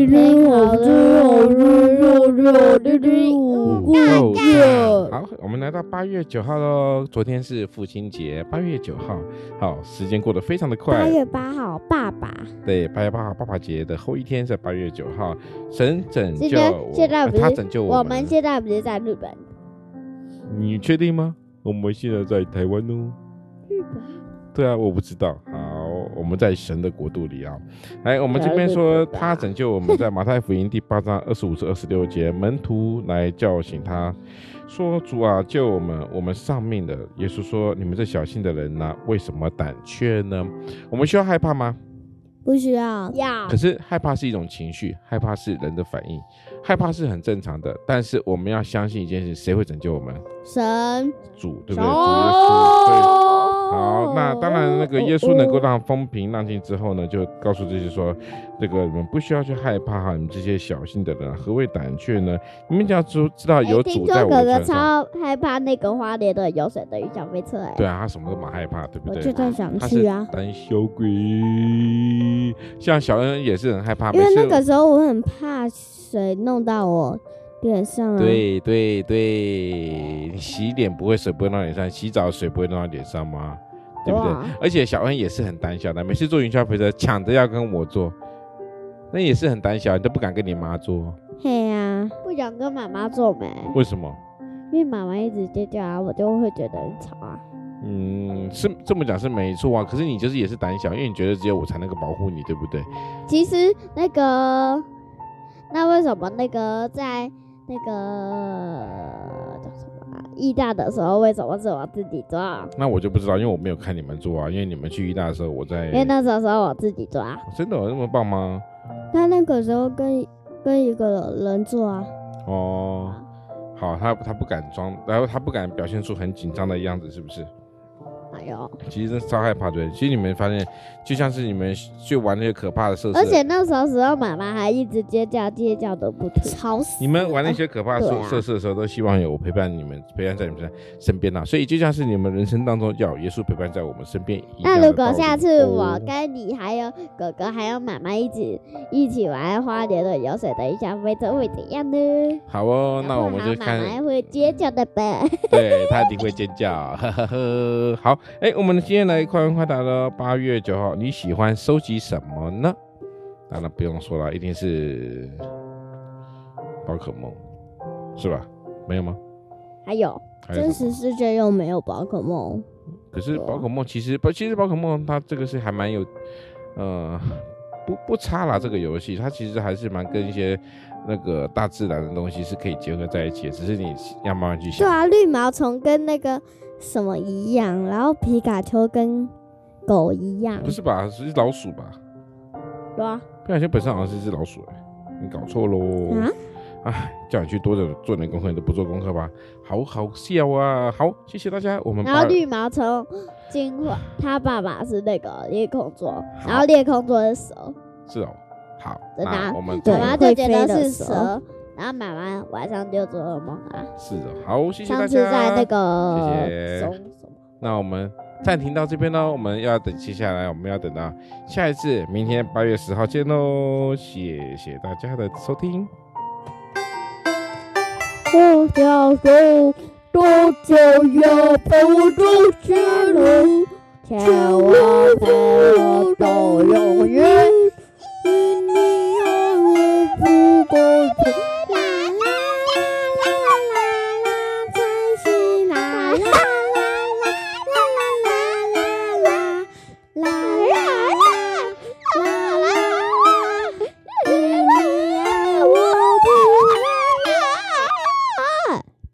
今天好热好热热热的热，好，我们来到八月九号喽。昨天是父亲节，八月九号。好，时间过得非常的快。八月八号，爸爸。对，八月八号，爸爸节的后一天是八月九号。神拯救，现在不是他拯救我们。我们现在不是在日本？你确定吗？我们现在在台湾哦。日本？对啊，我不知道。好。我们在神的国度里啊，来，我们这边说他拯救我们，在马太福音第八章二十五至二十六节，门徒来叫醒他，说：“主啊，救我们，我们丧命的。”耶稣说：“你们这小信的人呢，为什么胆怯呢？我们需要害怕吗？不需要，要。可是害怕是一种情绪，害怕是人的反应，害怕是很正常的。但是我们要相信一件事，谁会拯救我们？神，主，对不对？主耶稣。好，那当然，那个耶稣能够让风平浪静之后呢，就告诉这些说，这个你们不需要去害怕哈，你们这些小心的人，何谓胆怯呢？你们只要知知道有主在我们身上。哥哥超害怕那个花莲的有水的小飞车哎。对啊，他什么都蛮害怕，对不对？我就在想去啊。胆小鬼，像小恩也是很害怕，因为那个时候我很怕水弄到我脸上啊。对对对，你洗脸不会水不会弄到脸上，洗澡水不会弄到脸上吗？对不对？而且小恩也是很胆小的，每次做云霄飞车抢着要跟我做，那也是很胆小，你都不敢跟你妈做。嘿呀、啊，不想跟妈妈做没？为什么？因为妈妈一直尖叫啊，我就会觉得很吵啊。嗯，是这么讲是没错啊，可是你就是也是胆小，因为你觉得只有我才能够保护你，对不对？其实那个，那为什么那个在那个？义大的时候为什么是我自己抓？那我就不知道，因为我没有看你们做啊。因为你们去义大的时候，我在。因为那时候是我自己抓。真的有那么棒吗？他那个时候跟跟一个人做啊。哦，好，他他不敢装，然后他不敢表现出很紧张的样子，是不是？哎呦，其实超害怕，对。其实你们发现，就像是你们去玩那些可怕的设施，而且那时候时候妈妈还一直尖叫尖叫都不停，吵死。你们玩那些可怕的设施的时候，都希望有我陪伴你们，陪伴在你们身边呐。所以就像是你们人生当中要有耶稣陪伴在我们身边一样。那如果下次我跟你还有哥哥还有妈妈一起一起玩花莲的游水的小飞车会怎样呢？好哦，那我们就看。妈妈会尖叫的呗。对，他一定会尖叫，呵呵呵。好。哎、欸，我们今天来快问快答了。八月九号，你喜欢收集什么呢？当然不用说了，一定是宝可梦，是吧？没有吗？还有，还有真实世界又没有宝可梦。可是宝可梦其实不，其实宝可梦它这个是还蛮有，呃，不不差啦。这个游戏它其实还是蛮跟一些那个大自然的东西是可以结合在一起的，只是你要慢慢去想。对啊，绿毛虫跟那个。什么一样？然后皮卡丘跟狗一样？不是吧？是老鼠吧？对啊，皮卡丘本身好像是一只老鼠你搞错喽！啊，哎，叫你去多做做点功课，你都不做功课吧？好好笑啊！好，谢谢大家。我们然后绿毛虫进化，他爸爸是那个裂空座，然后裂空座是蛇。是哦，好，真的、啊，我们妈妈就觉得是蛇。然后买完晚上就做噩梦啊！是的，好，谢谢大家。上次在那个，谢谢。那我们暂停到这边喽，我们要等接下来，我们要等到下一次，明天八月十号见喽！谢谢大家的收听。我小手多久要陪我走前路，千万